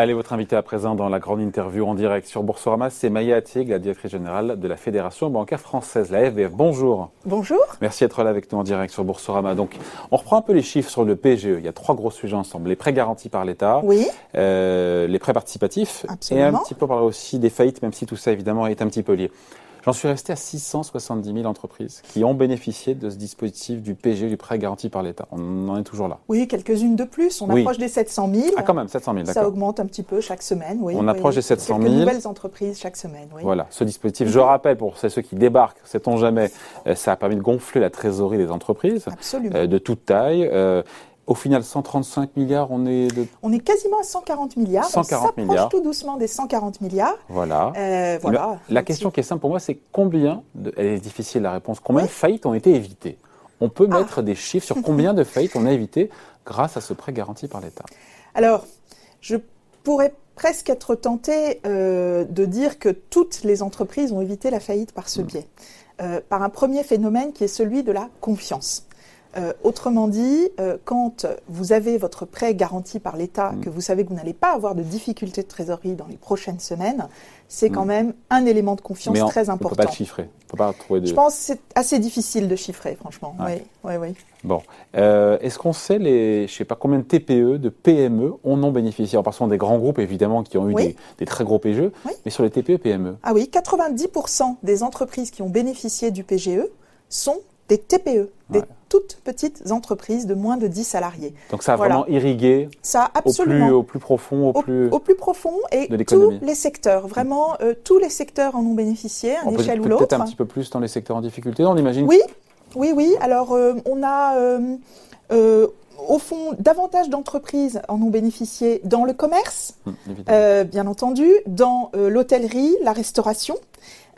Allez, votre invité à présent dans la grande interview en direct sur Boursorama, c'est Maya Attieg, la directrice générale de la Fédération bancaire française, la FBF. Bonjour. Bonjour. Merci d'être là avec nous en direct sur Boursorama. Donc, on reprend un peu les chiffres sur le PGE. Il y a trois gros sujets ensemble. Les prêts garantis par l'État, oui. euh, les prêts participatifs Absolument. et un petit peu parler aussi des faillites, même si tout ça évidemment est un petit peu lié. J'en suis resté à 670 000 entreprises qui ont bénéficié de ce dispositif du PGE, du prêt garanti par l'État. On en est toujours là. Oui, quelques-unes de plus. On Oui. approche des 700 000. Ah, quand même, 700 000, Ça d'accord. augmente un petit peu chaque semaine. Oui, On oui, approche oui. des 700 Quelques 000. nouvelles entreprises chaque semaine. Oui. Voilà, ce dispositif, je rappelle pour ceux qui débarquent, sait-on jamais, euh, ça a permis de gonfler la trésorerie des entreprises Absolument. euh, de toute taille. Au final, 135 milliards, on est de... On est quasiment à 140 milliards. 140 on s'approche tout doucement des 140 milliards. Voilà. Euh, voilà. La, la question qui est simple pour moi, c'est combien, de, elle est difficile la réponse, combien Oui. de faillites ont été évitées? On peut Ah. mettre des chiffres sur combien de faillites on a évitées grâce à ce prêt garanti par l'État. Alors, je pourrais presque être tentée euh, de dire que toutes les entreprises ont évité la faillite par ce biais, Euh, par un premier phénomène qui est celui de la confiance. Euh, autrement dit, euh, quand vous avez votre prêt garanti par l'État, Mm. que vous savez que vous n'allez pas avoir de difficultés de trésorerie dans les prochaines semaines, c'est quand Mm. même un élément de confiance Mais on très ne peut pas important. le chiffrer. On ne peut pas trouver de... Je pense que c'est assez difficile de chiffrer, franchement. Ouais. Oui, oui, oui. Bon, Euh, est-ce qu'on sait les, je sais pas combien de TPE, de PME en ont bénéficié? Alors, passons des grands groupes évidemment qui ont eu Oui. des, des très gros PGE, Oui. mais sur les TPE, PME. Ah oui, 90% des entreprises qui ont bénéficié du PGE sont des TPE, des Ouais. Toutes petites entreprises de moins de 10 salariés. Donc ça a Voilà. vraiment irrigué Ça, au plus, au plus profond, au, Au, plus. au plus profond et de tous les secteurs, vraiment euh, tous les secteurs en ont bénéficié, à On une peut échelle ou peut-être l'autre. un petit peu plus dans les secteurs en difficulté, on imagine. Oui, oui, oui. Alors, euh, on a, euh, au fond, davantage d'entreprises en ont bénéficié dans le commerce, Hum, euh, bien entendu, dans euh, l'hôtellerie, la restauration.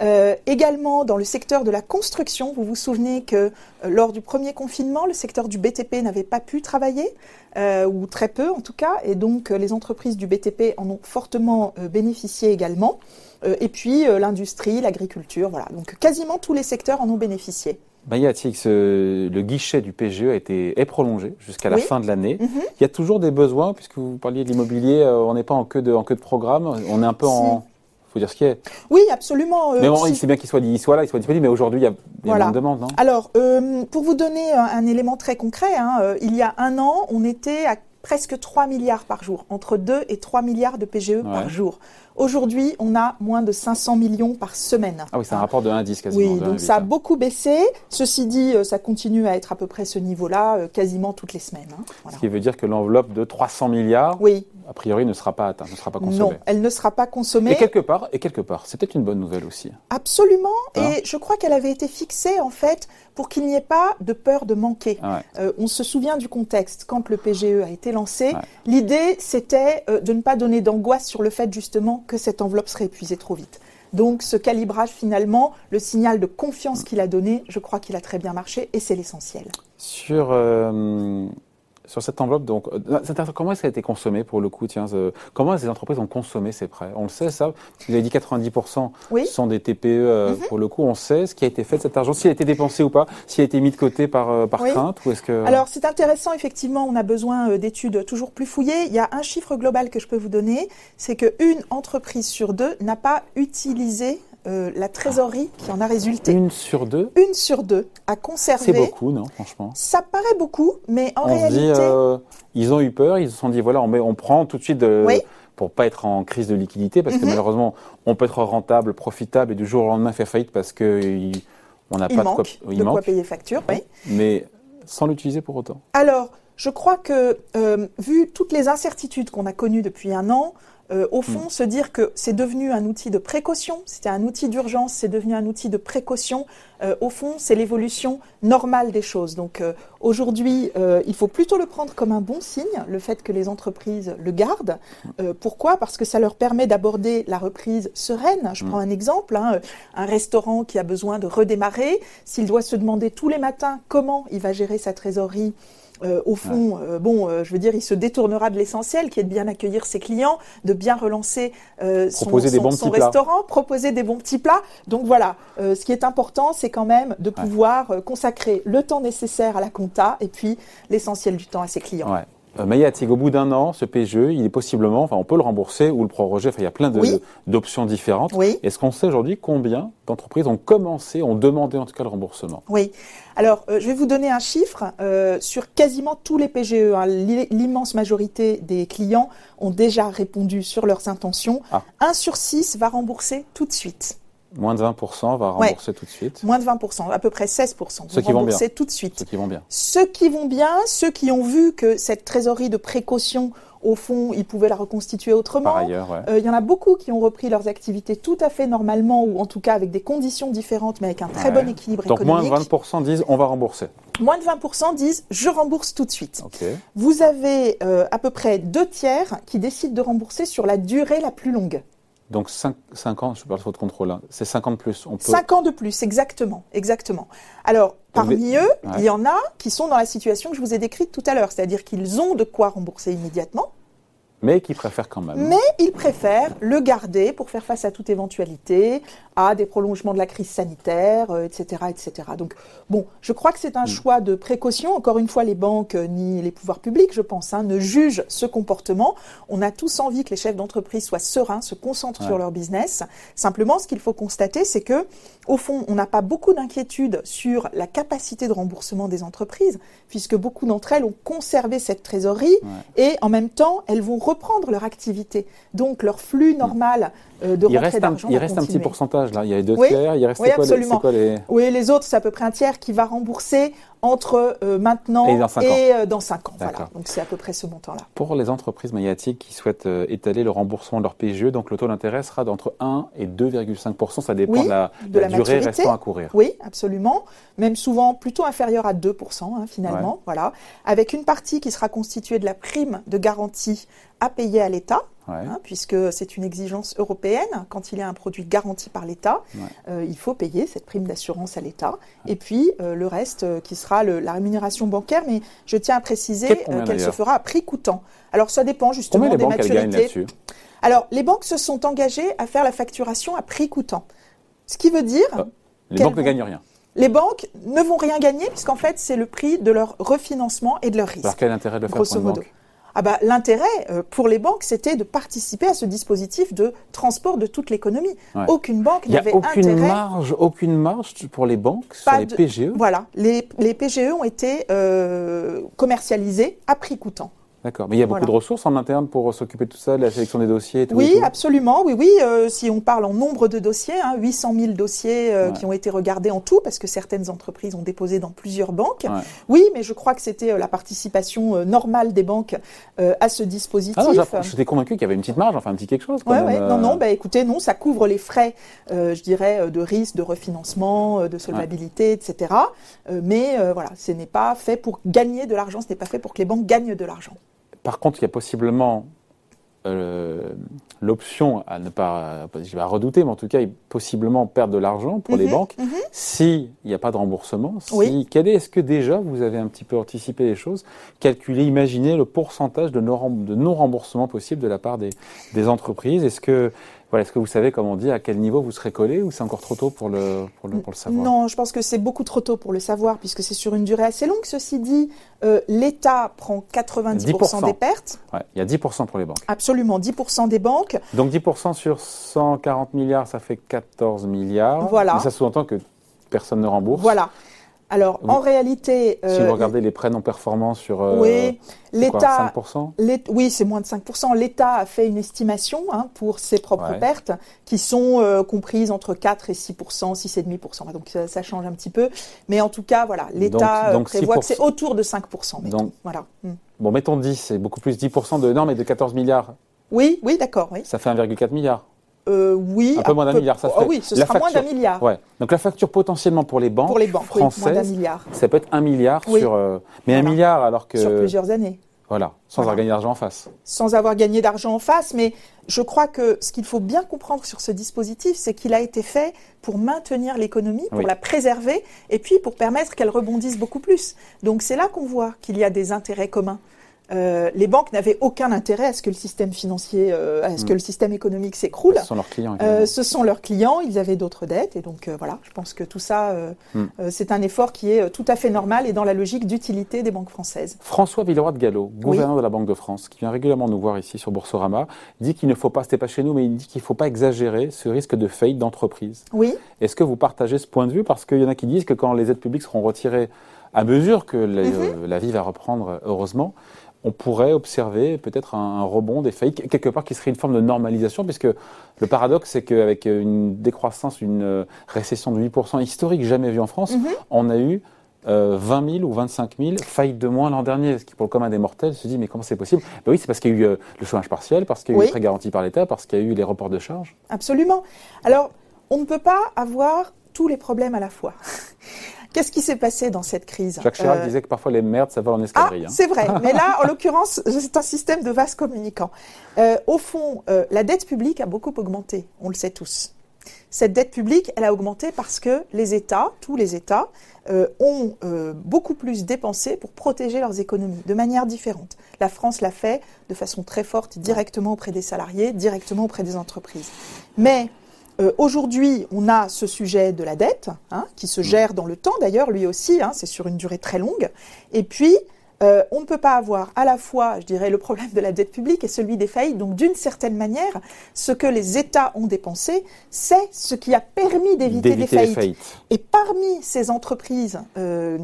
Euh, également dans le secteur de la construction, vous vous souvenez que euh, lors du premier confinement, le secteur du BTP n'avait pas pu travailler, euh, ou très peu en tout cas, et donc euh, les entreprises du BTP en ont fortement euh, bénéficié également. Euh, et puis euh, l'industrie, l'agriculture, voilà. Donc quasiment tous les secteurs en ont bénéficié. Maya Tix, euh, le guichet du PGE a été, est prolongé jusqu'à la Oui. fin de l'année. Mhm. Il y a toujours des besoins, puisque vous parliez de l'immobilier, euh, on n'est pas en queue, de, en queue de programme, on est un peu Si. en... faut dire ce qui est. Oui, absolument. euh, mais bon, si- c'est bien qu'il soit, il soit là, il soit disponible, mais aujourd'hui, il y a, il Voilà. moins de demandes, non? Alors, euh, pour vous donner un, un élément très concret, hein, euh, il y a un an, on était à presque 3 milliards par jour, entre 2 et 3 milliards de PGE par jour. Aujourd'hui, on a moins de 500 millions par semaine. Ah oui, c'est un Hein. rapport de 1 à 10 quasiment. Oui, donc 1,8, ça a hein. beaucoup baissé. Ceci dit, euh, ça continue à être à peu près ce niveau-là, euh, quasiment toutes les semaines. hein. Voilà. Ce qui veut dire que l'enveloppe de 300 milliards, Oui, a priori, ne sera pas atteinte, ne sera pas non, consommée. elle ne sera pas consommée. Et quelque part, et quelque part, c'est peut-être une bonne nouvelle aussi. Absolument. Hein et je crois qu'elle avait été fixée, en fait, pour qu'il n'y ait pas de peur de manquer. Ah ouais. Euh, on se souvient du contexte quand le PGE a été lancé. Ouais. L'idée, c'était euh, de ne pas donner d'angoisse sur le fait justement que cette enveloppe serait épuisée trop vite. Donc ce calibrage, finalement, le signal de confiance qu'il a donné, je crois qu'il a très bien marché et c'est l'essentiel. Sur, euh, sur cette enveloppe, donc, euh, comment est-ce qu'elle a été consommée pour le coup tiens, euh, Comment les entreprises ont consommé ces prêts? On le sait, ça Vous avez dit 90% Oui. sont des TPE. euh, Pour le coup, on sait ce qui a été fait de cet argent, s'il a été dépensé ou pas, s'il a été mis de côté par, euh, par Oui. crainte ou est-ce que... Alors c'est intéressant, effectivement, on a besoin d'études toujours plus fouillées. Il y a un chiffre global que je peux vous donner, c'est qu'une entreprise sur deux n'a pas utilisé euh, la trésorerie qui en a résulté. Une sur deux, Une sur deux a c'est conservé. beaucoup, non Franchement? Ça paraît beaucoup, mais en on se dit, réalité, euh, ils ont eu peur, ils se sont dit, voilà, on, met, on prend tout de suite de, Oui. pour pas être en crise de liquidité, parce que Mhm. malheureusement, on peut être rentable, profitable et du jour au lendemain faire faillite parce que il- on n'a pas manque de quoi, il de manque, quoi payer facture. Oui. mais sans l'utiliser pour autant. Alors, je crois que, euh, vu toutes les incertitudes qu'on a connues depuis un an, euh, au fond, Mm. se dire que c'est devenu un outil de précaution, c'était un outil d'urgence, c'est devenu un outil de précaution, euh, au fond, c'est l'évolution normale des choses. Donc euh, aujourd'hui, euh, il faut plutôt le prendre comme un bon signe, le fait que les entreprises le gardent. Euh, pourquoi? Parce que ça leur permet d'aborder la reprise sereine. Je Mm. prends un exemple, hein, un restaurant qui a besoin de redémarrer, s'il doit se demander tous les matins comment il va gérer sa trésorerie, euh, au fond, euh, bon, euh, je veux dire, il se détournera de l'essentiel, qui est de bien accueillir ses clients, de bien relancer euh, son, Proposer des son- bons son petits plats. restaurant, proposer des bons petits plats. Donc voilà, euh, ce qui est important, c'est quand même de pouvoir consacrer le temps nécessaire à la compta et puis l'essentiel du temps à ses clients. Ouais. Euh, Mayatic, au bout d'un an, ce PGE, il est possiblement, enfin, on peut le rembourser ou le proroger. Enfin, il y a plein Oui. d'options différentes. Oui. Est-ce qu'on sait aujourd'hui combien d'entreprises ont commencé, ont demandé en tout cas le remboursement? Oui. Alors, euh, je vais vous donner un chiffre. euh, sur quasiment tous les PGE, hein, l'i- l'immense majorité des clients ont déjà répondu sur leurs intentions. Ah. 1 sur 6 va rembourser tout de suite. Moins de 20% va Ouais. rembourser tout de suite. Moins de 20%, à peu près 16%. Ceux vont qui vont rembourser tout de suite. Ceux qui vont bien. Ceux qui vont bien, ceux qui ont vu que cette trésorerie de précaution, au fond, ils pouvaient la reconstituer autrement. Par ailleurs, ouais. Euh, Il y en a beaucoup qui ont repris leurs activités tout à fait normalement, ou en tout cas avec des conditions différentes, mais avec un très Ouais. bon équilibre Donc moins économique. de 20% disent on va rembourser. Moins de 20% disent je rembourse tout de suite. Ok. Vous avez euh, à peu près deux tiers qui décident de rembourser sur la durée la plus longue. Donc 5, ans, je parle de votre contrôle, hein. c'est 50 plus. On peut... 5 ans de plus, exactement, exactement. Alors, parmi eux, Ouais. il y en a qui sont dans la situation que je vous ai décrite tout à l'heure, c'est-à-dire qu'ils ont de quoi rembourser immédiatement, Mais qui préfèrent quand même. mais ils préfèrent le garder pour faire face à toute éventualité, à des prolongements de la crise sanitaire, euh, etc., etc. Donc, bon, je crois que c'est un choix de précaution. Encore une fois, les banques euh, ni les pouvoirs publics, je pense, hein, ne jugent ce comportement. On a tous envie que les chefs d'entreprise soient sereins, se concentrent Ouais. sur leur business. Simplement, ce qu'il faut constater, c'est que, au fond, on n'a pas beaucoup d'inquiétude sur la capacité de remboursement des entreprises, puisque beaucoup d'entre elles ont conservé cette trésorerie et en même temps, elles vont reprendre leur activité. Donc, leur flux normal euh, de il reste, un, d'argent il va reste un petit pourcentage là. Il y a les deux Oui. tiers. Il reste Oui, quoi, les, quoi les... Oui, les autres, c'est à peu près un tiers qui va rembourser entre euh, maintenant Et dans cinq euh, dans 5 ans. Voilà. Donc, c'est à peu près ce montant-là. Pour les entreprises magnétiques qui souhaitent euh, étaler le remboursement de leur PGE, donc le taux d'intérêt sera d'entre 1 et 2,5%. Ça dépend Oui, de la, de la durée restant à courir. Oui, absolument. Même souvent plutôt inférieur à 2%, hein, finalement. Voilà. Avec une partie qui sera constituée de la prime de garantie à payer à l'État, Ouais. hein, puisque c'est une exigence européenne. Quand il y a un produit garanti par l'État, Ouais. euh, il faut payer cette prime d'assurance à l'État. Et puis euh, le reste euh, qui sera le- la rémunération bancaire, mais je tiens à préciser qu'elle se fera à prix coûtant. Alors ça dépend justement des maturités. Alors les banques se sont engagées à faire la facturation à prix coûtant. Ce qui veut dire. Les banques ne gagnent rien. les banques ne vont rien gagner puisqu'en fait c'est le prix de leur refinancement et de leur risque. Alors quel est l'intérêt de le faire pour une banque? Ah bah, L'intérêt euh, pour les banques, c'était de participer à ce dispositif de transport de toute l'économie. Ouais. Aucune banque n'avait aucune intérêt. marge, aucune marge pour les banques sur Pas les de- PGE Voilà, les, les PGE ont été euh, commercialisés à prix coûtant. D'accord. Mais il y a beaucoup de ressources en interne pour s'occuper de tout ça, de la sélection des dossiers et tout. et Oui, tout. absolument. Oui, oui. euh, si on parle en nombre de dossiers, hein, 800 000 dossiers euh, Ouais. qui ont été regardés en tout, parce que certaines entreprises ont déposé dans plusieurs banques. Ouais. Oui, mais je crois que c'était euh, la participation normale des banques à ce dispositif. Ah j'étais convaincu qu'il y avait une petite marge, enfin un petit quelque chose. Quand Ouais, Non, non, bah, écoutez, non, ça couvre les frais, je dirais, de risque, de refinancement, de solvabilité, etc. Mais voilà, ce n'est pas fait pour gagner de l'argent, ce n'est pas fait pour que les banques gagnent de l'argent. Par contre, il y a possiblement euh, l'option à ne pas, je vais redouter, mais en tout cas, il- possiblement perdre de l'argent pour les Mhm, banques mhm. s'il n'y a pas de remboursement. Si, Oui. quel est, est-ce que déjà vous avez un petit peu anticipé les choses, calculé, imaginé le pourcentage de non- de non-remboursement possible de la part des, des entreprises? Est-ce que, voilà, est-ce que vous savez, comme on dit, à quel niveau vous serez collé ou c'est encore trop tôt pour le, pour le, pour le savoir? Non, je pense que c'est beaucoup trop tôt pour le savoir, puisque c'est sur une durée assez longue. Ceci dit, euh, l'État prend 90% 10%. des pertes, Ouais, il y a 10% pour les banques. absolument 10% des banques. Donc 10% sur 140 milliards, ça fait 14 milliards. Voilà. Mais ça sous-entend que personne ne rembourse. Voilà. Alors, Oui. en réalité, Si euh, vous regardez les prêts non performants sur euh, oui, l'État 5%, L'É- Oui, c'est moins de 5%. L'État a fait une estimation hein, pour ses propres Ouais. pertes qui sont euh, comprises entre 4 et 6%, 6,5%. Donc ça, ça change un petit peu. Mais en tout cas, voilà, l'État euh, prévoit que 6%. c'est autour de 5%. mettons. Donc- voilà. Mm. bon, mettons 10, c'est beaucoup plus 10% de non, mais de 14 milliards, Oui, oui, d'accord. Oui, ça fait 1,4 milliard. Euh, oui Un peu moins d'un milliard, ça Ah fait oui, ce la sera moins d'un milliard Ouais. Donc la facture potentiellement pour les banques, pour les banques. oui, moins d'un françaises, milliard ça peut être 1 milliard Oui. sur. euh, mais un milliard alors que. sur plusieurs années. Voilà, sans Voilà. avoir gagné d'argent en face. sans avoir gagné d'argent en face, mais je crois que ce qu'il faut bien comprendre sur ce dispositif, c'est qu'il a été fait pour maintenir l'économie, pour Oui. la préserver, et puis pour permettre qu'elle rebondisse beaucoup plus. Donc c'est là qu'on voit qu'il y a des intérêts communs. Euh, les banques n'avaient aucun intérêt à ce que le système financier, euh, à ce que mm. le système économique s'écroule. Ce sont leurs clients. Euh, ce sont leurs clients. Ils avaient d'autres dettes et donc voilà. Je pense que tout ça, mm. c'est un effort qui est tout à fait normal et dans la logique d'utilité des banques françaises. François Villeroy de Gallo, gouverneur de la Banque de France, qui vient régulièrement nous voir ici sur Boursorama, dit qu'il ne faut pas, c'était pas chez nous, mais il dit qu'il ne faut pas exagérer ce risque de faillite d'entreprise. Oui. Est-ce que vous partagez ce point de vue? Parce qu'il y en a qui disent que quand les aides publiques seront retirées à mesure que mm-hmm. la vie va reprendre, heureusement, on pourrait observer peut-être un, rebond des faillites, quelque part qui serait une forme de normalisation, puisque le paradoxe, c'est qu'avec une décroissance, une euh, récession de 8% historique jamais vue en France, mhm. on a eu 20 euh, 000 ou 25 000 faillites de moins l'an dernier, ce qui pour le commun des mortels se dit mais comment c'est possible? Ben Oui, c'est parce qu'il y a eu euh, le chômage partiel, parce qu'il y a eu les prêts garantis par l'État, parce qu'il y a eu les reports de charges. Absolument. Alors, on ne peut pas avoir tous les problèmes à la fois. Qu'est-ce qui s'est passé dans cette crise Jacques Chirac euh, disait que parfois les merdes, ça va en escadrille. Ah, hein. C'est vrai, mais là, en l'occurrence, c'est un système de vases communicants. Euh, au fond, euh, la dette publique a beaucoup augmenté, on le sait tous. Cette dette publique, elle a augmenté parce que les États, tous les États, ont beaucoup plus dépensé pour protéger leurs économies de manière différente. La France l'a fait de façon très forte, directement auprès des salariés, directement auprès des entreprises. Mais euh, aujourd'hui, on a ce sujet de la dette, hein, qui se gère dans le temps d'ailleurs, lui aussi, hein, c'est sur une durée très longue. Et puis, euh, on ne peut pas avoir à la fois, je dirais, le problème de la dette publique et celui des faillites. Donc, d'une certaine manière, ce que les États ont dépensé, c'est ce qui a permis d'éviter des faillites. Et parmi ces entreprises euh,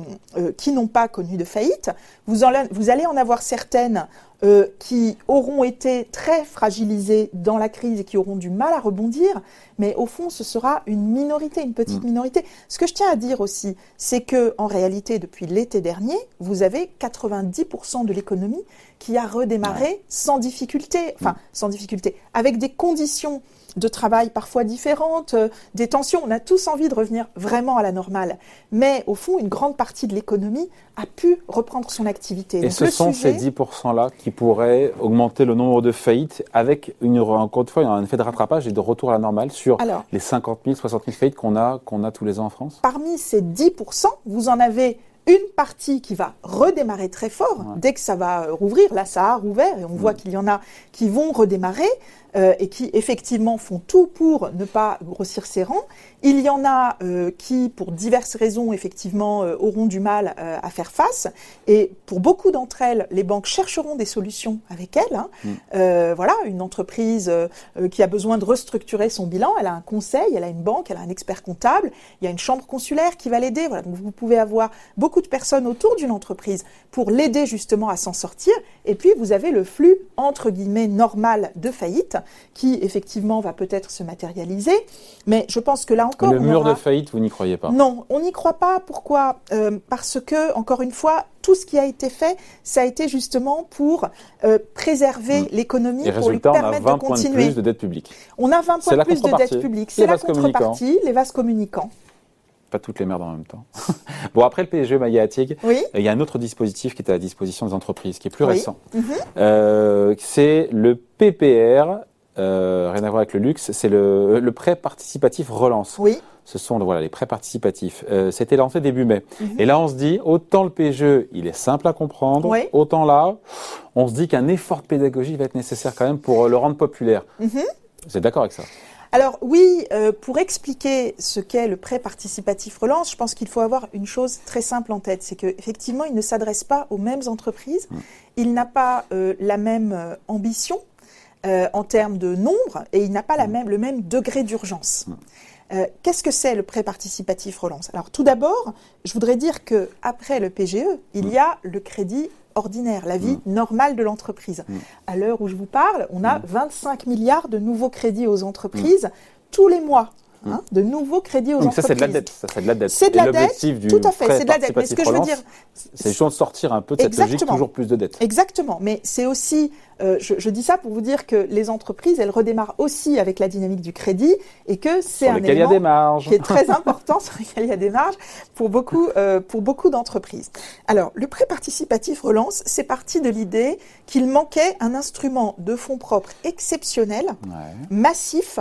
qui n'ont pas connu de faillite, vous, vous allez en avoir certaines euh, qui auront été très fragilisés dans la crise et qui auront du mal à rebondir, mais au fond, ce sera une minorité, une petite mm. minorité. Ce que je tiens à dire aussi, c'est que en réalité, depuis l'été dernier, vous avez 90% de l'économie qui a redémarré sans difficulté, enfin mm. sans difficulté, avec des conditions de travail parfois différentes, euh, des tensions. On a tous envie de revenir vraiment à la normale. Mais au fond, une grande partie de l'économie a pu reprendre son activité. Et ce sont ces 10%-là qui pourraient augmenter le nombre de faillites avec, une, encore une fois, un effet de rattrapage et de retour à la normale sur les 50 000, 60 000 faillites qu'on a, qu'on a tous les ans en France Parmi ces 10%, vous en avez une partie qui va redémarrer très fort dès que ça va rouvrir. Là, ça a rouvert et on voit mm. qu'il y en a qui vont redémarrer. Euh, et qui effectivement font tout pour ne pas grossir ses rangs. Il y en a euh, qui, pour diverses raisons, effectivement, euh, auront du mal à faire face. Et pour beaucoup d'entre elles, les banques chercheront des solutions avec elles. Hein. Mm. voilà, une entreprise qui a besoin de restructurer son bilan, elle a un conseil, elle a une banque, elle a un expert comptable, il y a une chambre consulaire qui va l'aider. Voilà, donc vous pouvez avoir beaucoup de personnes autour d'une entreprise pour l'aider justement à s'en sortir. Et puis vous avez le flux entre guillemets normal de faillite qui effectivement va peut-être se matérialiser. Mais je pense que là encore. Le mur de faillite, vous n'y croyez pas Non, on n'y croit pas. Pourquoi? Euh, Parce que, encore une fois, tout ce qui a été fait, ça a été justement pour euh, préserver hmm. l'économie, pour lui permettre on a 20 de continuer. Points de plus de dette publique. On a 20 points de plus de dette publique. C'est la contrepartie, les vases communicants pas toutes les merdes en même temps. bon, après le PSG Mayatic, oui. il y a un autre dispositif qui est à la disposition des entreprises, qui est plus récent. Mhm. Euh, c'est le PPR, euh, rien à voir avec le luxe, c'est le, le, prêt participatif relance. Oui. Ce sont voilà, les prêts participatifs. Euh, C'était lancé début mai. Mhm. Et là, on se dit, autant le PGE, il est simple à comprendre, autant là, on se dit qu'un effort de pédagogie va être nécessaire quand même pour le rendre populaire. Mhm. Vous êtes d'accord avec ça? Alors oui, euh, pour expliquer ce qu'est le prêt participatif relance, je pense qu'il faut avoir une chose très simple en tête, c'est qu'effectivement, il ne s'adresse pas aux mêmes entreprises, mm. il n'a pas euh, la même euh, en termes de nombre et il n'a pas la mm. même, le même degré d'urgence. Mm. Qu'est-ce que c'est le prêt participatif relance? Alors tout d'abord, je voudrais dire que après le PGE, il y a le crédit ordinaire, la vie mm. normale de l'entreprise. Mm. À l'heure où je vous parle, on a 25 mm. milliards de nouveaux crédits aux entreprises tous les mois. Hein, de nouveaux crédits aux Donc entreprises. Ça, c'est de la dette. c'est de la dette. C'est de la dette. tout à fait, c'est de la dette. Mais ce que je veux dire, c'est justement de sortir un peu de cette logique toujours plus de dette. Exactement. Mais c'est aussi euh, je, je, dis ça pour vous dire que les entreprises, elles redémarrent aussi avec la dynamique du crédit et que c'est un élément qui est très important sur lequel il y a des marges pour beaucoup, euh, pour beaucoup d'entreprises. Alors, le prêt participatif relance, c'est parti de l'idée qu'il manquait un instrument de fonds propres exceptionnel, massif,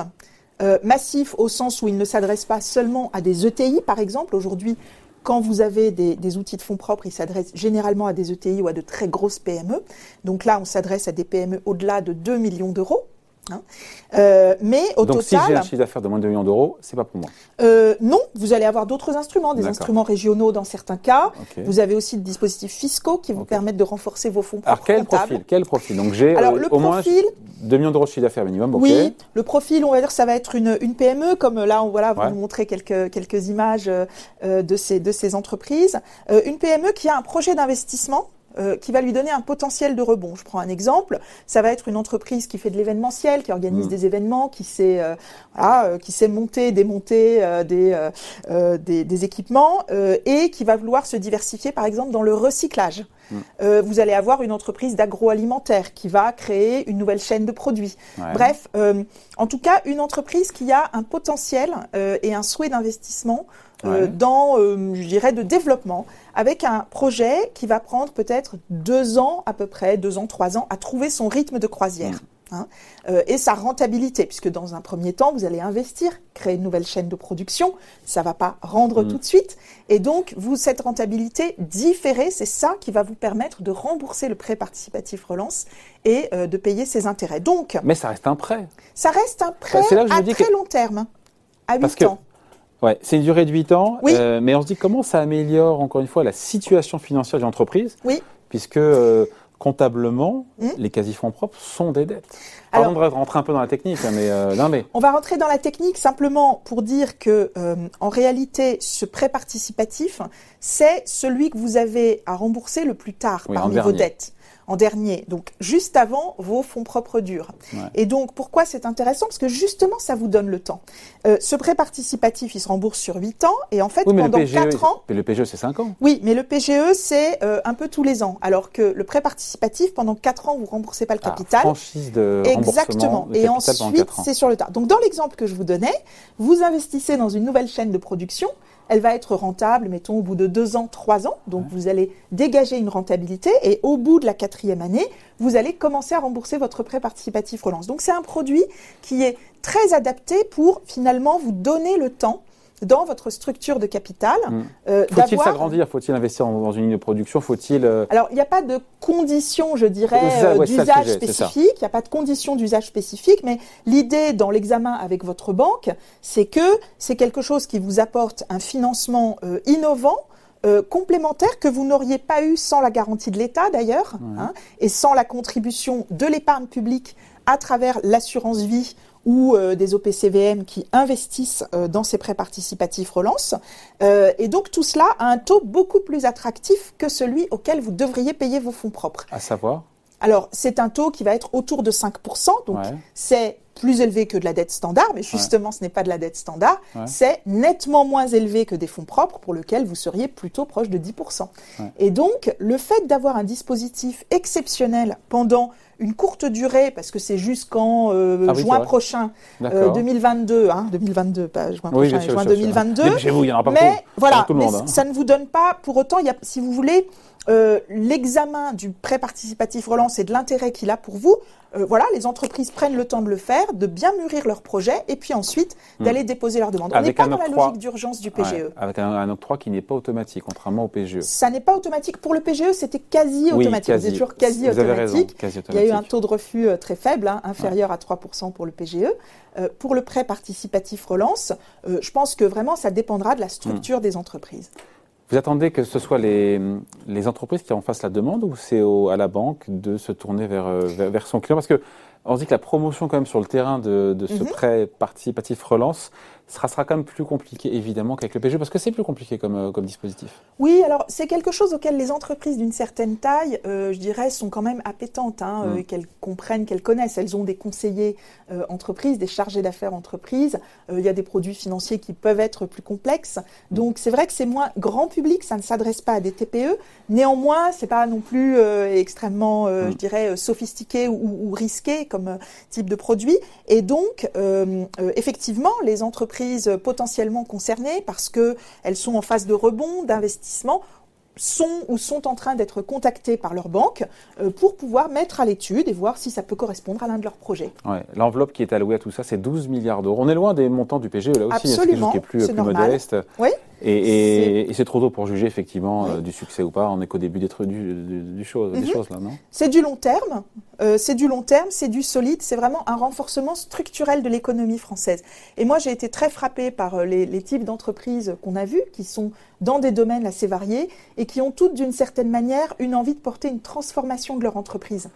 euh, massif au sens où il ne s'adresse pas seulement à des ETI, par exemple. Aujourd'hui, quand vous avez des, des outils de fonds propres, ils s'adressent généralement à des ETI ou à de très grosses PME. Donc là, on s'adresse à des PME au-delà de 2 millions d'euros. Hein. Euh, mais au Donc si total, j'ai un chiffre d'affaires de moins de 2 millions d'euros, c'est pas pour moi. euh, non, vous allez avoir d'autres instruments, des instruments régionaux dans certains cas. Vous avez aussi des dispositifs fiscaux qui vous Ok. permettent de renforcer vos fonds Alors quel comptables. profil Quel profil? Donc j'ai euh, le au moins profil, 2 millions d'euros de chiffre d'affaires minimum. ok. oui, le profil, on va dire, ça va être une, une PME, comme là, on voilà, vous Ouais. nous montrez quelques quelques images euh, euh, de ces de ces entreprises. Euh, une PME qui a un projet d'investissement. Euh, qui va lui donner un potentiel de rebond. Je prends un exemple. Ça va être une entreprise qui fait de l'événementiel, qui organise Mm. des événements, qui sait, euh, voilà, euh, qui sait monter, démonter euh, des, euh, euh, des, des équipements euh, et qui va vouloir se diversifier, par exemple, dans le recyclage. Mm. Euh, vous allez avoir une entreprise d'agroalimentaire qui va créer une nouvelle chaîne de produits. Ouais. Bref, euh, en tout cas, une entreprise qui a un potentiel euh, et un souhait d'investissement Ouais. dans, euh, je dirais, de développement, avec un projet qui va prendre peut-être deux ans à peu près, deux ans, trois ans, à trouver son rythme de croisière. Mm. hein, euh, et sa rentabilité, puisque dans un premier temps, vous allez investir, créer une nouvelle chaîne de production, ça va pas rendre Mm. tout de suite, et donc vous cette rentabilité différée, c'est ça qui va vous permettre de rembourser le prêt participatif relance et euh, de payer ses intérêts. Donc, Mais ça reste un prêt. ça reste un prêt Bah, à très que- long terme, à Parce 8 que- ans. Ouais, c'est une durée de 8 ans, Oui. euh, mais on se dit comment ça améliore encore une fois la situation financière de l'entreprise, Oui. puisque euh, comptablement, Hmm. les quasi-fonds propres sont des dettes. Alors- Pardon de rentrer un peu dans la technique, mais euh, non mais On va rentrer dans la technique simplement pour dire que, euh, en réalité, ce prêt participatif, c'est celui que vous avez à rembourser le plus tard Oui, parmi vos dettes. En dernier, donc juste avant vos fonds propres durs. Ouais. Et donc, pourquoi c'est intéressant? Parce que justement, ça vous donne le temps. Euh, ce prêt participatif, il se rembourse sur 8 ans, et en fait, oui, pendant PGE, 4 ans, mais le PGE c'est 5 ans. oui, mais le PGE, c'est euh, un peu tous les ans, alors que le prêt participatif, pendant 4 ans, vous remboursez pas le Ah, capital. franchise de Exactement. de Et ensuite, 4 ans. c'est sur le tas. Donc, dans l'exemple que je vous donnais, vous investissez dans une nouvelle chaîne de production. Elle va être rentable, mettons, au bout de deux ans, trois ans. Donc, vous allez dégager une rentabilité et au bout de la quatrième année, vous allez commencer à rembourser votre prêt participatif relance. Donc, c'est un produit qui est très adapté pour finalement vous donner le temps dans votre structure de capital Mm. euh, Faut-il s'agrandir? Faut-il investir dans dans une ligne de production? Faut-il euh, alors, il n'y a pas de condition, je dirais, euh, ouais, d'usage spécifique. Il n'y a pas de condition d'usage spécifique, mais l'idée dans l'examen avec votre banque, c'est que c'est quelque chose qui vous apporte un financement innovant. euh, complémentaire que vous n'auriez pas eu sans la garantie de l'État d'ailleurs, hein, et sans la contribution de l'épargne publique à travers l'assurance vie ou euh, des OPCVM qui investissent euh, dans ces prêts participatifs relance. Euh, et donc tout cela a un taux beaucoup plus attractif que celui auquel vous devriez payer vos fonds propres. à savoir? Alors c'est un taux qui va être autour de 5%, donc Ouais. c'est plus élevé que de la dette standard, mais justement ce n'est pas de la dette standard, Ouais. c'est nettement moins élevé que des fonds propres pour lesquels vous seriez plutôt proche de 10%. Ouais. Et donc le fait d'avoir un dispositif exceptionnel pendant une courte durée, parce que c'est jusqu'en euh, Ah oui, juin prochain, euh, D'accord. 2022, hein, 2022, pas juin Oui, prochain, sûr, juin sûr. 2022. Mais chez vous, il n'y en aura Mais voilà, tout le mais monde, hein. ça ne vous donne pas, pour autant, il y a, si vous voulez, euh, l'examen du prêt participatif relance et de l'intérêt qu'il a pour vous. euh, voilà, les entreprises prennent le temps de le faire, de bien mûrir leur projet, et puis ensuite d'aller déposer leur demande. On n'est Hmm. Avec pas dans la logique d'urgence du Ouais, PGE. avec un, un octroi qui n'est pas automatique, contrairement au PGE. Ça n'est pas automatique. Pour le PGE, c'était quasi Oui, automatique. quasi. C'est toujours quasi Vous avez raison, automatique. quasi Il y a eu un taux de refus euh, très faible, hein, inférieur à 3% pour le PGE. Euh, pour le prêt participatif relance, euh, je pense que vraiment ça dépendra de la Hmm. structure des entreprises. Vous attendez que ce soit les, les entreprises qui en fassent la demande ou c'est à la banque de se tourner vers, vers, vers son client? Parce que on se dit que la promotion quand même sur le terrain de, de ce Mhm. prêt participatif relance sera, sera quand même plus compliqué évidemment qu'avec le PGE parce que c'est plus compliqué comme, euh, comme dispositif. Oui, alors c'est quelque chose auquel les entreprises d'une certaine taille, euh, je dirais, sont quand même appétentes, hein, euh, Mm. qu'elles comprennent, qu'elles connaissent. Elles ont des conseillers entreprises, des chargés d'affaires entreprises. Il y a des produits financiers qui peuvent être plus complexes. Donc c'est vrai que c'est moins grand public, ça ne s'adresse pas à des TPE. Néanmoins, c'est pas non plus extrêmement, Mm. je dirais, sophistiqué ou, ou risqué comme type de produit. Et donc, effectivement, les entreprises potentiellement concernées, parce que elles sont en phase de rebond, d'investissement, sont ou sont en train d'être contactées par leur banque euh, pour pouvoir mettre à l'étude et voir si ça peut correspondre à l'un de leurs projets. Ouais. L'enveloppe qui est allouée à tout ça, c'est 12 milliards d'euros. On est loin des montants du PGE là aussi, hein, Absolument, chose qui est plus, c'est plus modeste. Oui. Et, c'est trop tôt pour juger effectivement euh, du succès ou pas. On n'est qu'au début des, du, chose, des mhm. choses là, non? C'est du long terme. Euh, c'est du long terme, c'est du solide. C'est vraiment un renforcement structurel de l'économie française. Et moi, j'ai été très frappée par euh, les, les types d'entreprises qu'on a vues, qui sont dans des domaines assez variés et qui ont toutes, d'une certaine manière, une envie de porter une transformation de leur entreprise.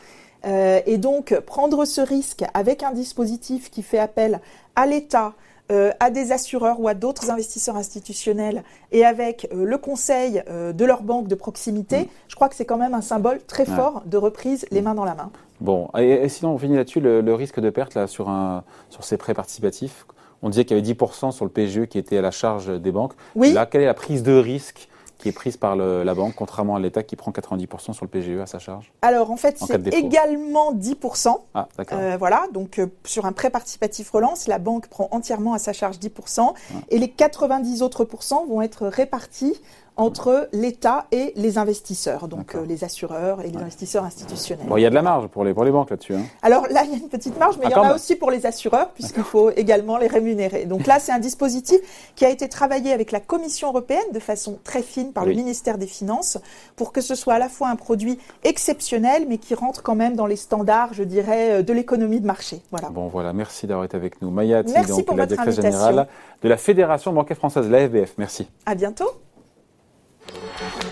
Euh, et donc, prendre ce risque avec un dispositif qui fait appel à l'État, euh, à des assureurs ou à d'autres investisseurs institutionnels et avec euh, le conseil euh, de leur banque de proximité, mm. je crois que c'est quand même un symbole très fort de reprise les mains dans la main. Bon, et, sinon on finit là-dessus, le, risque de perte là, sur, un, sur ces prêts participatifs. On disait qu'il y avait 10% sur le PGE qui était à la charge des banques. Oui. Là, quelle est la prise de risque qui est prise par la banque, contrairement à l'État qui prend 90% sur le PGE à sa charge Alors en fait, c'est également 10%. Ah, d'accord. Euh, voilà, donc euh, sur un prêt participatif relance, la banque prend entièrement à sa charge 10%, et les 90 autres pourcents vont être répartis entre l'État et les investisseurs, donc euh, les assureurs et les investisseurs institutionnels. Bon, il y a de la marge pour les, pour les banques là-dessus. Hein. Alors là, il y a une petite marge, mais il y en a aussi pour les assureurs, puisqu'il faut également les rémunérer. Donc là, c'est un dispositif qui a été travaillé avec la Commission européenne de façon très fine par le ministère des Finances, pour que ce soit à la fois un produit exceptionnel, mais qui rentre quand même dans les standards, je dirais, euh, de l'économie de marché. Voilà. Bon, voilà, merci d'avoir été avec nous. Maya donc la directrice générale de la Fédération bancaire française, l'AFBF. Merci. À bientôt. Thank you.